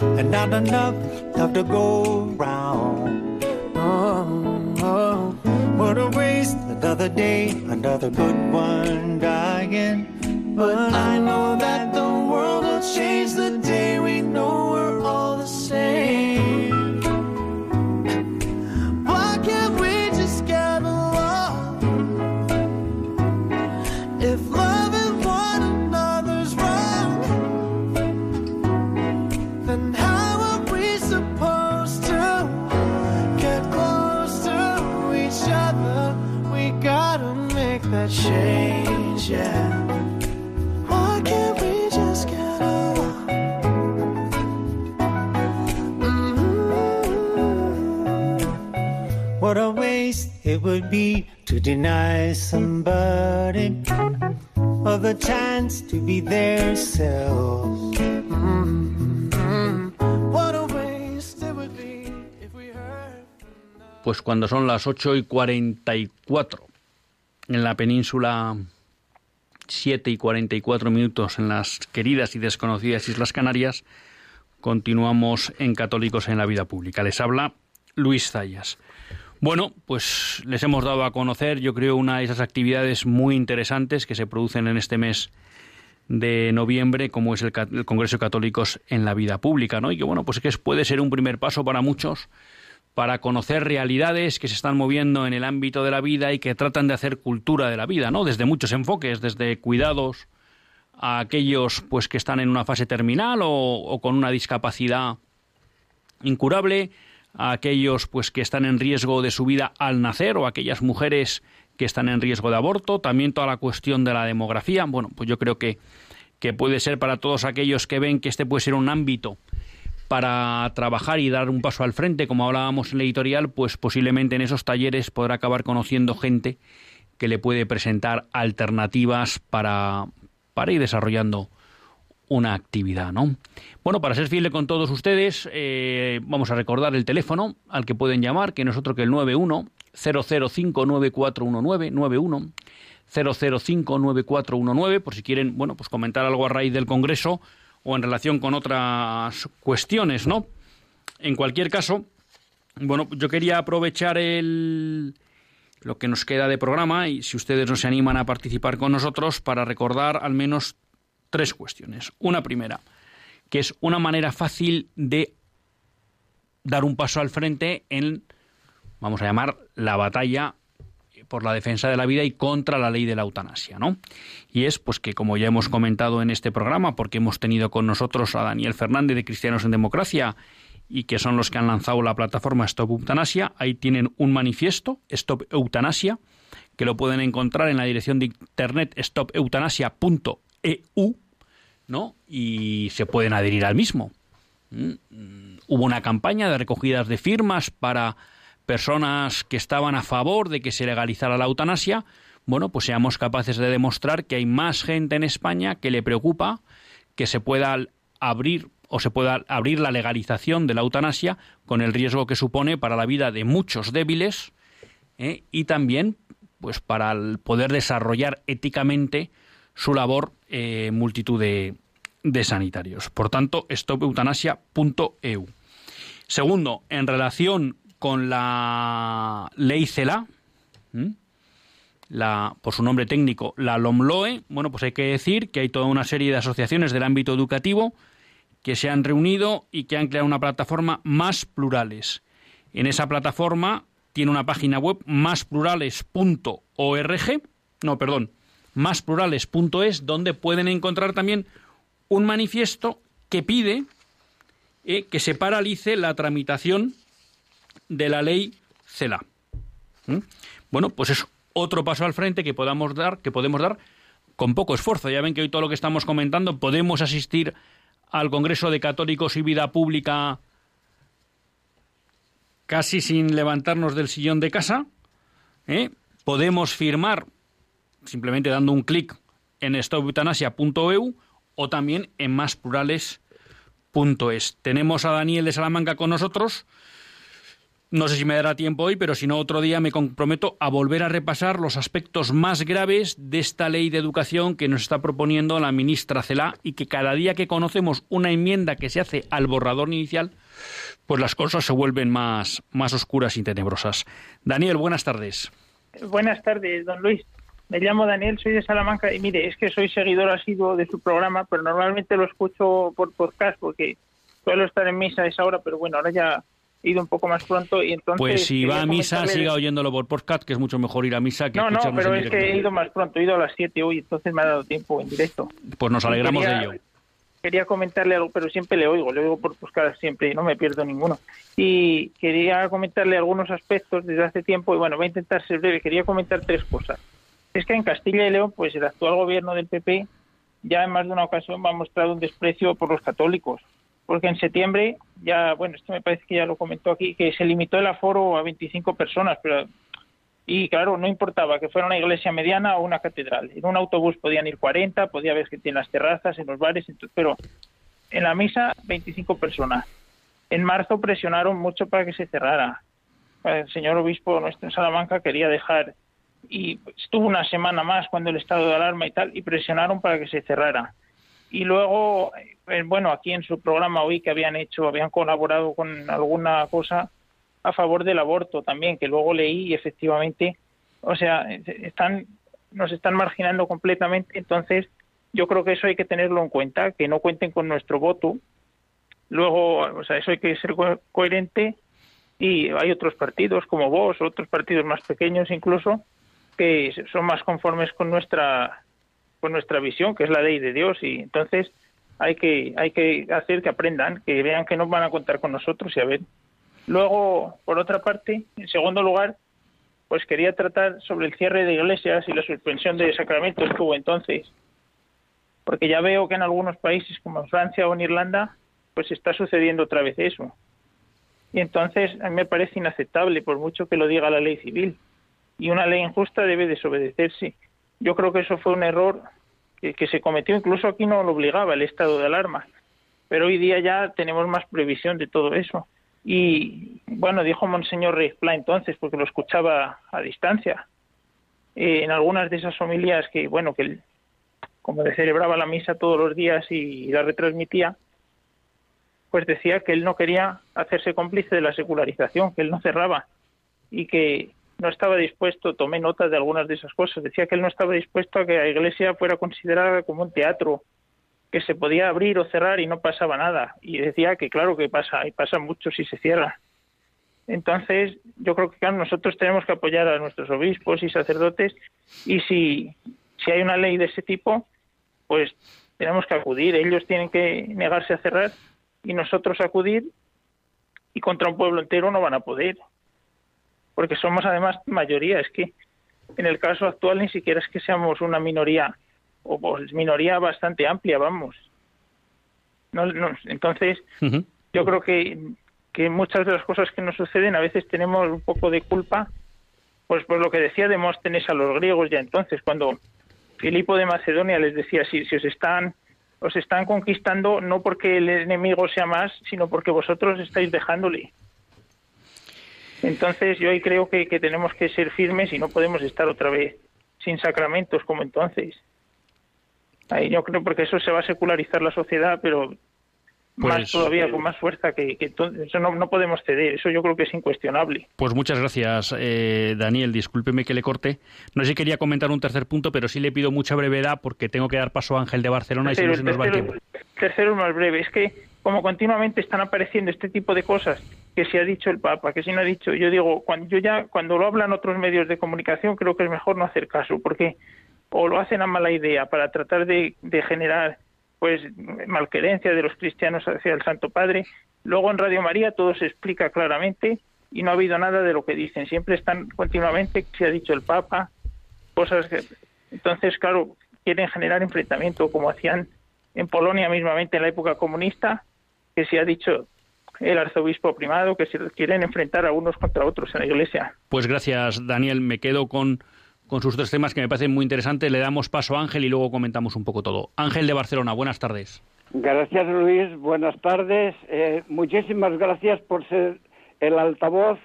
and not enough love to go round. Oh, what waste! Another day, another good one dying. But I know that the world will change the day we know What a waste it would be to deny somebody of the chance to be their. Mm-hmm. Pues cuando son las 8 y 44 en la península 7 y 44 minutos en las queridas y desconocidas Islas Canarias, continuamos en Católicos en la Vida Pública. Les habla Luis Zayas. Bueno, pues les hemos dado a conocer, yo creo, una de esas actividades muy interesantes que se producen en este mes de noviembre, como es el, Congreso de Católicos en la Vida Pública, ¿no? Y que, bueno, pues que puede ser un primer paso para muchos para conocer realidades que se están moviendo en el ámbito de la vida y que tratan de hacer cultura de la vida, ¿no? Desde muchos enfoques, desde cuidados a aquellos pues que están en una fase terminal o, o con una discapacidad incurable, a aquellos pues que están en riesgo de su vida al nacer o a aquellas mujeres que están en riesgo de aborto, también toda la cuestión de la demografía. Bueno, pues yo creo que, que puede ser para todos aquellos que ven que este puede ser un ámbito para trabajar y dar un paso al frente, como hablábamos en la editorial, pues posiblemente en esos talleres podrá acabar conociendo gente que le puede presentar alternativas para, para ir desarrollando una actividad, ¿no? Bueno, para ser fiel con todos ustedes, eh, vamos a recordar el teléfono al que pueden llamar, que no es otro que el 91 005 9419 91 005 9419, por si quieren, bueno, pues comentar algo a raíz del Congreso o en relación con otras cuestiones, ¿no? En cualquier caso, bueno, yo quería aprovechar el lo que nos queda de programa y si ustedes no se animan a participar con nosotros para recordar al menos tres cuestiones. Una primera, que es una manera fácil de dar un paso al frente en, vamos a llamar, la batalla por la defensa de la vida y contra la ley de la eutanasia, ¿no? Y es pues que como ya hemos comentado en este programa, porque hemos tenido con nosotros a Daniel Fernández de Cristianos en Democracia y que son los que han lanzado la plataforma Stop Eutanasia, ahí tienen un manifiesto Stop Eutanasia que lo pueden encontrar en la dirección de internet stopeutanasia.eu, ¿no? Y se pueden adherir al mismo. Hubo una campaña de recogidas de firmas para personas que estaban a favor de que se legalizara la eutanasia, bueno, pues seamos capaces de demostrar que hay más gente en España que le preocupa que se pueda abrir o se pueda abrir la legalización de la eutanasia con el riesgo que supone para la vida de muchos débiles ¿eh? y también pues para poder desarrollar éticamente su labor eh, multitud de, sanitarios. Por tanto, stopeutanasia.eu. Segundo, en relación con la ley CELA, la, por su nombre técnico, la LOMLOE, bueno, pues hay que decir que hay toda una serie de asociaciones del ámbito educativo que se han reunido y que han creado una plataforma más plurales. En esa plataforma tiene una página web másplurales.org, no, perdón, másplurales.es, donde pueden encontrar también un manifiesto que pide eh, que se paralice la tramitación de la ley CELA. ¿Mm? Bueno, pues es otro paso al frente que podamos dar, que podemos dar con poco esfuerzo. Ya ven que hoy todo lo que estamos comentando podemos asistir al Congreso de Católicos y Vida Pública casi sin levantarnos del sillón de casa. ¿eh? Podemos firmar simplemente dando un clic en stoputanasia.eu o también en másplurales.es. Tenemos a Daniel de Salamanca con nosotros. No sé si me dará tiempo hoy, pero si no, otro día me comprometo a volver a repasar los aspectos más graves de esta ley de educación que nos está proponiendo la ministra Celá y que cada día que conocemos una enmienda que se hace al borrador inicial, pues las cosas se vuelven más, más oscuras y tenebrosas. Daniel, buenas tardes. Buenas tardes, don Luis. Me llamo Daniel, soy de Salamanca y mire, es que soy seguidor asiduo de su programa, pero normalmente lo escucho por podcast porque suelo estar en misa a esa hora, pero bueno, ahora ya ido un poco más pronto y entonces... Pues si va a misa, siga oyéndolo por podcast, que es mucho mejor ir a misa que No, no, pero es que he ido más pronto, he ido a las 7 hoy, entonces me ha dado tiempo en directo. Pues nos alegramos de ello quería comentarle algo, pero siempre le oigo, le oigo por buscar siempre y no me pierdo ninguno. Y quería comentarle algunos aspectos desde hace tiempo y bueno, voy a intentar ser breve. Quería comentar tres cosas. Es que en Castilla y León, pues el actual gobierno del PP ya en más de una ocasión ha mostrado un desprecio por los católicos. Porque en septiembre, ya, bueno, esto me parece que ya lo comentó aquí, que se limitó el aforo a 25 personas, pero y claro, no importaba que fuera una iglesia mediana o una catedral. En un autobús podían ir 40, podía ver que en las terrazas, en los bares, pero en la misa 25 personas. En marzo presionaron mucho para que se cerrara. El señor obispo nuestro en Salamanca quería dejar y estuvo una semana más cuando el estado de alarma y tal y presionaron para que se cerrara. Y luego, eh, bueno, aquí en su programa hoy que habían hecho, habían colaborado con alguna cosa, a favor del aborto también, que luego leí y efectivamente, o sea, están, nos están marginando completamente, entonces yo creo que eso hay que tenerlo en cuenta, que no cuenten con nuestro voto. Luego, o sea, eso hay que ser coherente y hay otros partidos como vos, otros partidos más pequeños incluso, que son más conformes con nuestra con nuestra visión, que es la ley de Dios y entonces hay que hay que hacer que aprendan, que vean que no van a contar con nosotros y a ver Luego, por otra parte, en segundo lugar, pues quería tratar sobre el cierre de iglesias y la suspensión de sacramentos que hubo entonces, porque ya veo que en algunos países como Francia o en Irlanda, pues está sucediendo otra vez eso. Y entonces a mí me parece inaceptable, por mucho que lo diga la ley civil. Y una ley injusta debe desobedecerse. Yo creo que eso fue un error que, se cometió, incluso aquí no lo obligaba el estado de alarma. Pero hoy día ya tenemos más previsión de todo eso. Y bueno, dijo Monseñor Reisplá entonces, porque lo escuchaba a distancia, eh, en algunas de esas familias que, bueno, que él, como le celebraba la misa todos los días y la retransmitía, pues decía que él no quería hacerse cómplice de la secularización, que él no cerraba y que no estaba dispuesto, tomé nota de algunas de esas cosas, decía que él no estaba dispuesto a que la iglesia fuera considerada como un teatro que se podía abrir o cerrar y no pasaba nada. Y decía que claro que pasa, y pasa mucho si se cierra. Entonces, yo creo que nosotros tenemos que apoyar a nuestros obispos y sacerdotes y si, si hay una ley de ese tipo, pues tenemos que acudir. Ellos tienen que negarse a cerrar y nosotros acudir y contra un pueblo entero no van a poder. Porque somos además mayoría. Es que en el caso actual ni siquiera es que seamos una minoría o pues minoría bastante amplia, vamos. No, entonces, yo creo que, que muchas de las cosas que nos suceden a veces tenemos un poco de culpa, pues por lo que decía Demóstenes a los griegos ya entonces, cuando Filipo de Macedonia les decía, si, si os están os están conquistando no porque el enemigo sea más, sino porque vosotros estáis dejándole. Entonces yo ahí creo que, que tenemos que ser firmes y no podemos estar otra vez sin sacramentos como entonces. Ahí yo creo porque eso se va a secularizar la sociedad, pero más Pues, todavía eh, con más fuerza que, eso no, no podemos ceder. Eso yo creo que es incuestionable. Pues muchas gracias, eh, Daniel. Discúlpeme que le corte. No sé si quería comentar un tercer punto, pero sí le pido mucha brevedad porque tengo que dar paso a Ángel de Barcelona y si no se nos va el tiempo. tercero es más breve. Es que como continuamente están apareciendo este tipo de cosas que si ha dicho el Papa, que si no ha dicho, yo digo, cuando yo ya cuando lo hablan otros medios de comunicación creo que es mejor no hacer caso porque o lo hacen a mala idea para tratar de, de generar pues malquerencia de los cristianos hacia el Santo Padre. Luego en Radio María todo se explica claramente y no ha habido nada de lo que dicen. Siempre están continuamente, si ha dicho el Papa, cosas que... Entonces, claro, quieren generar enfrentamiento como hacían en Polonia mismamente en la época comunista, que se ha dicho el arzobispo primado, que se quieren enfrentar a unos contra otros en la iglesia. Pues gracias, Daniel. Me quedo con, con sus tres temas que me parecen muy interesantes. Le damos paso a Ángel y luego comentamos un poco todo. Ángel de Barcelona, buenas tardes. Gracias Luis, buenas tardes. Eh, muchísimas gracias por ser el altavoz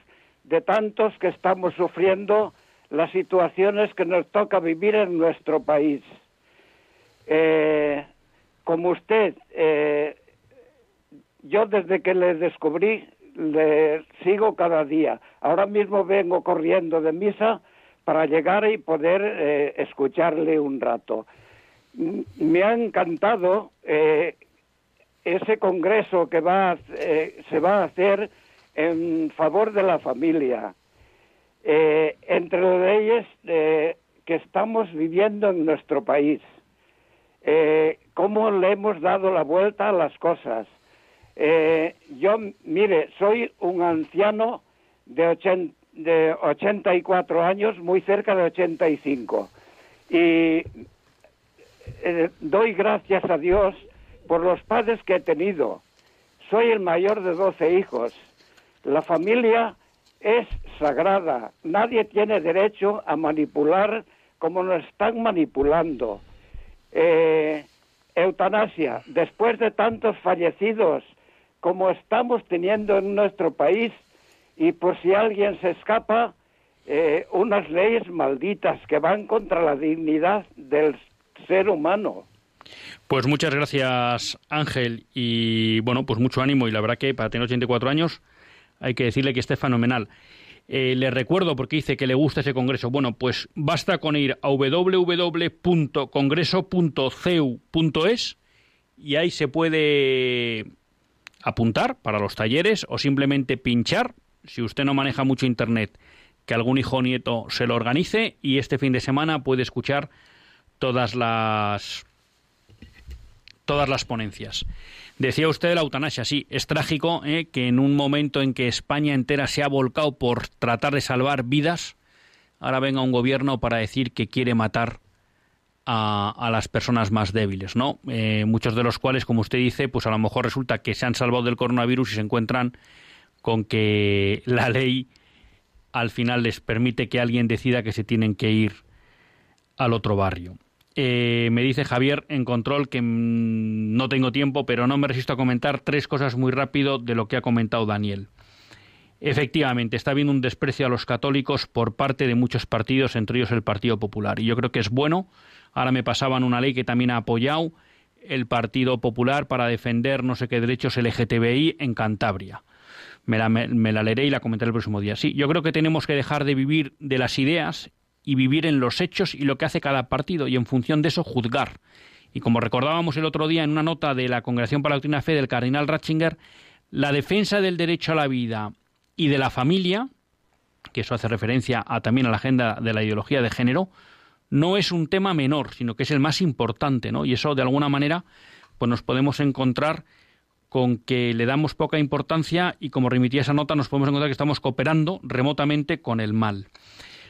de tantos que estamos sufriendo las situaciones que nos toca vivir en nuestro país. Eh, como usted, eh, yo desde que le descubrí, le sigo cada día. Ahora mismo vengo corriendo de misa para llegar y poder eh, escucharle un rato. Me ha encantado eh, ese congreso que va eh, se va a hacer en favor de la familia. Entre las leyes que estamos viviendo en nuestro país, cómo le hemos dado la vuelta a las cosas. Eh, yo, mire, soy un anciano de, ochen- de 84 años, muy cerca de 85. Y eh, doy gracias a Dios por los padres que he tenido. Soy el mayor de 12 hijos. La familia es sagrada. Nadie tiene derecho a manipular como nos están manipulando. Eh, eutanasia, después de tantos fallecidos como estamos teniendo en nuestro país, y por si alguien se escapa, eh, unas leyes malditas que van contra la dignidad del ser humano. Pues muchas gracias, Ángel. Y bueno, pues mucho ánimo. Y la verdad que para tener 84 años hay que decirle que esté fenomenal. Eh, le recuerdo porque dice que le gusta ese congreso. Bueno, pues basta con ir a www.congreso.ceu.es y ahí se puede apuntar para los talleres o simplemente pinchar, si usted no maneja mucho internet, que algún hijo o nieto se lo organice y este fin de semana puede escuchar todas las todas las ponencias. Decía usted la eutanasia, sí, es trágico ¿eh? que en un momento en que España entera se ha volcado por tratar de salvar vidas, ahora venga un gobierno para decir que quiere matar a, las personas más débiles, ¿no? Eh, muchos de los cuales, como usted dice, pues a lo mejor resulta que se han salvado del coronavirus y se encuentran con que la ley al final les permite que alguien decida que se tienen que ir al otro barrio. Eh, me dice Javier en control que mm, no tengo tiempo, pero no me resisto a comentar tres cosas muy rápido de lo que ha comentado Daniel. Efectivamente, está habiendo un desprecio a los católicos por parte de muchos partidos, entre ellos el Partido Popular. Y yo creo que es bueno. Ahora me pasaban una ley que también ha apoyado el Partido Popular para defender no sé qué derechos LGTBI en Cantabria. Me la, me, la leeré y la comentaré el próximo día. Sí, yo creo que tenemos que dejar de vivir de las ideas y vivir en los hechos y lo que hace cada partido y en función de eso juzgar. Y como recordábamos el otro día en una nota de la Congregación para la Doctrina Fe del cardenal Ratzinger, la defensa del derecho a la vida y de la familia, que eso hace referencia a, también a la agenda de la ideología de género, no es un tema menor, sino que es el más importante, ¿no? Y eso de alguna manera pues nos podemos encontrar con que le damos poca importancia y como remitía esa nota nos podemos encontrar que estamos cooperando remotamente con el mal.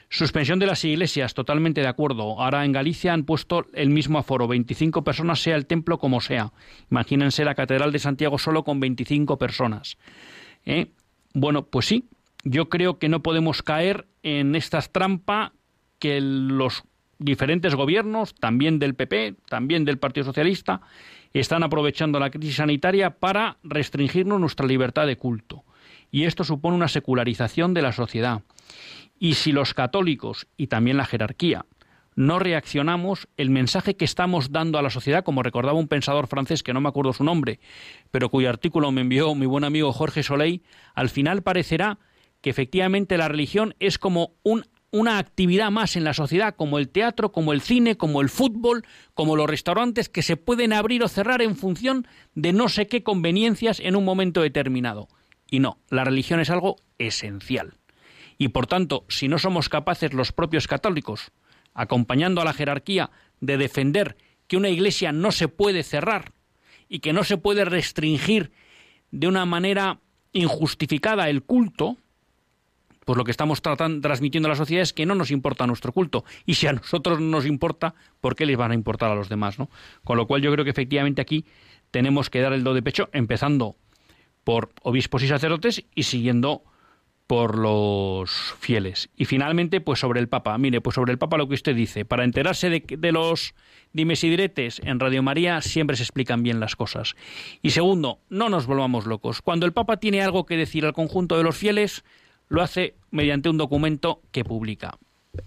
Suspensión de las iglesias, totalmente de acuerdo. Ahora en Galicia han puesto el mismo aforo, 25 personas sea el templo como sea. Imagínense la Catedral de Santiago solo con 25 personas. ¿Eh? Bueno, pues sí, yo creo que no podemos caer en esta trampa que los diferentes gobiernos, también del PP, también del Partido Socialista, están aprovechando la crisis sanitaria para restringirnos nuestra libertad de culto. Y esto supone una secularización de la sociedad. Y si los católicos y también la jerarquía no reaccionamos, el mensaje que estamos dando a la sociedad, como recordaba un pensador francés que no me acuerdo su nombre, pero cuyo artículo me envió mi buen amigo Jorge Soleil, al final parecerá que efectivamente la religión es como una actividad más en la sociedad, como el teatro, como el cine, como el fútbol, como los restaurantes que se pueden abrir o cerrar en función de no sé qué conveniencias en un momento determinado. Y no, la religión es algo esencial. Y por tanto, si no somos capaces los propios católicos acompañando a la jerarquía, de defender que una iglesia no se puede cerrar y que no se puede restringir de una manera injustificada el culto, pues lo que estamos tratando, transmitiendo a la sociedad es que no nos importa nuestro culto. Y si a nosotros no nos importa, ¿por qué les van a importar a los demás? ¿no? Con lo cual yo creo que efectivamente aquí tenemos que dar el do de pecho, empezando por obispos y sacerdotes y siguiendo por los fieles. Y finalmente, pues sobre el Papa. Mire, pues sobre el Papa lo que usted dice. Para enterarse de, los dimes y diretes en Radio María siempre se explican bien las cosas. Y segundo, no nos volvamos locos. Cuando el Papa tiene algo que decir al conjunto de los fieles, lo hace mediante un documento que publica.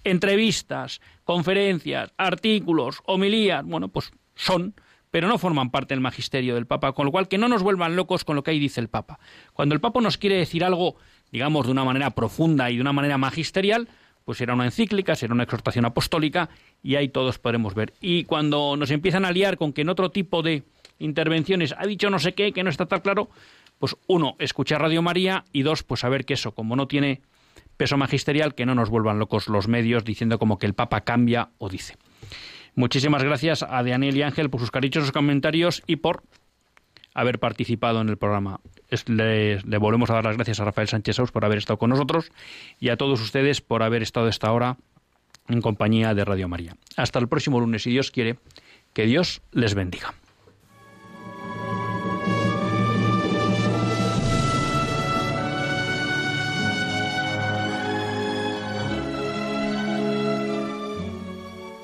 Entrevistas, conferencias, artículos, homilías, bueno, pues son pero no forman parte del magisterio del Papa, con lo cual que no nos vuelvan locos con lo que ahí dice el Papa. Cuando el Papa nos quiere decir algo digamos, de una manera profunda y de una manera magisterial, pues será una encíclica, será una exhortación apostólica y ahí todos podremos ver. Y cuando nos empiezan a liar con que en otro tipo de intervenciones ha dicho no sé qué, que no está tan claro, pues uno, escuchar Radio María y dos, pues saber que eso, como no tiene peso magisterial, que no nos vuelvan locos los medios diciendo como que el Papa cambia o dice. Muchísimas gracias a Daniel y Ángel por sus cariñosos comentarios y por haber participado en el programa. Le, volvemos a dar las gracias a Rafael Sánchez Saus por haber estado con nosotros y a todos ustedes por haber estado esta hora en compañía de Radio María. Hasta el próximo lunes, si Dios quiere, que Dios les bendiga.